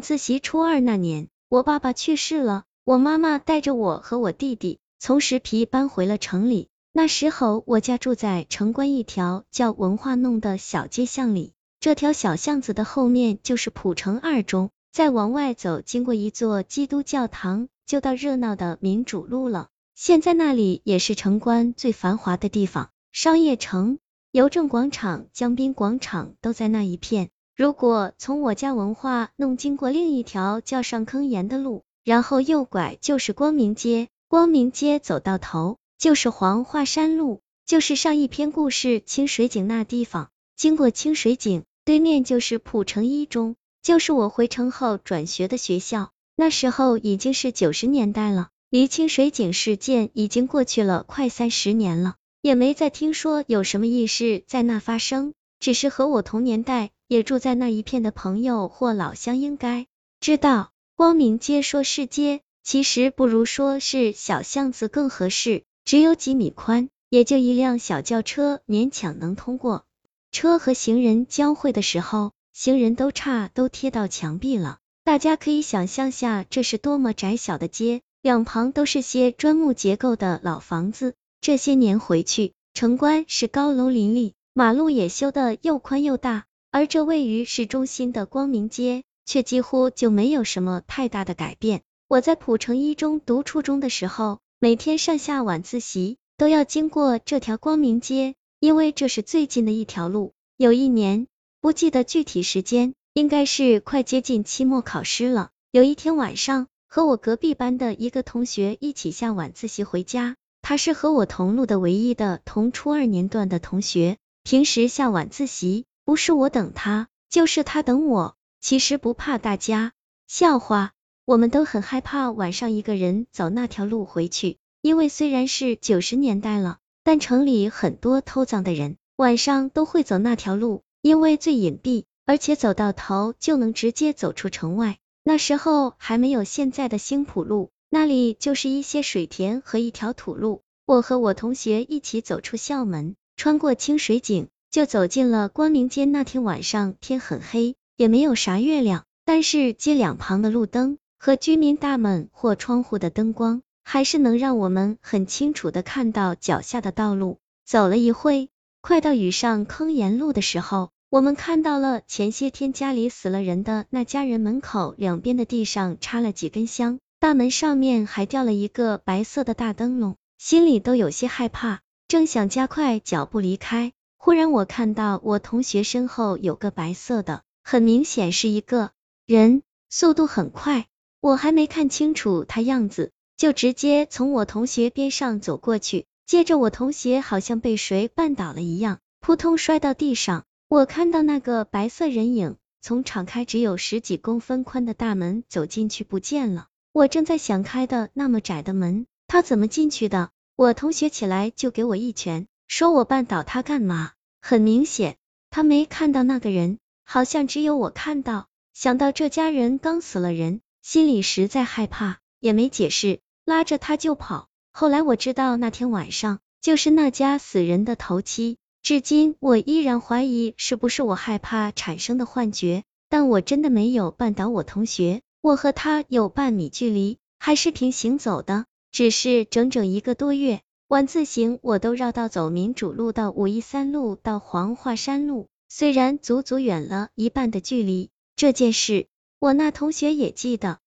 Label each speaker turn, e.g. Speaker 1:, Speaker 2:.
Speaker 1: 自习初二那年，我爸爸去世了，我妈妈带着我和我弟弟从石皮搬回了城里。那时候我家住在城关一条叫文化弄的小街巷里，这条小巷子的后面就是普城二中，再往外走，经过一座基督教堂，就到热闹的民主路了。现在那里也是城关最繁华的地方，商业城、邮政广场、江滨广场都在那一片。如果从我家文化弄经过另一条叫上坑沿的路，然后右拐就是光明街，光明街走到头就是黄华山路，就是上一篇故事清水井那地方。经过清水井对面就是浦城一中，就是我回城后转学的学校。那时候已经是九十年代了，离清水井事件已经过去了快三十年了，也没再听说有什么异事在那发生，只是和我同年代。也住在那一片的朋友或老乡应该知道，光明街说是街，其实不如说是小巷子更合适，只有几米宽，也就一辆小轿车勉强能通过。车和行人交汇的时候，行人都差都贴到墙壁了。大家可以想象下，这是多么窄小的街，两旁都是些砖木结构的老房子。这些年回去，城关是高楼林立，马路也修得又宽又大。而这位于市中心的光明街，却几乎就没有什么太大的改变。我在浦城一中读初中的时候，每天上下晚自习都要经过这条光明街，因为这是最近的一条路。有一年，不记得具体时间，应该是快接近期末考试了。有一天晚上，和我隔壁班的一个同学一起下晚自习回家，他是和我同路的唯一的同初二年段的同学，平时下晚自习。不是我等他，就是他等我。其实不怕大家笑话，我们都很害怕晚上一个人走那条路回去，因为虽然是九十年代了，但城里很多偷藏的人晚上都会走那条路，因为最隐蔽，而且走到头就能直接走出城外。那时候还没有现在的兴浦路，那里就是一些水田和一条土路。我和我同学一起走出校门，穿过清水井。就走进了光明街。那天晚上天很黑，也没有啥月亮，但是街两旁的路灯和居民大门或窗户的灯光，还是能让我们很清楚的看到脚下的道路。走了一会，快到雨上坑沿路的时候，我们看到了前些天家里死了人的那家人门口两边的地上插了几根香，大门上面还吊了一个白色的大灯笼，心里都有些害怕，正想加快脚步离开。忽然，我看到我同学身后有个白色的，很明显是一个人，速度很快，我还没看清楚他样子，就直接从我同学边上走过去。接着，我同学好像被谁绊倒了一样，扑通摔到地上。我看到那个白色人影从敞开只有十几公分宽的大门走进去不见了。我正在想，开的那么窄的门，他怎么进去的？我同学起来就给我一拳，说我绊倒他干嘛？很明显，他没看到那个人，好像只有我看到。想到这家人刚死了人，心里实在害怕，也没解释，拉着他就跑。后来我知道那天晚上就是那家死人的头七，至今我依然怀疑是不是我害怕产生的幻觉，但我真的没有绊倒我同学，我和他有半米距离，还是平行走的，只是整整一个多月。晚自习我都绕道走民主路到五一三路到黄华山路，虽然足足远了一半的距离，这件事我那同学也记得。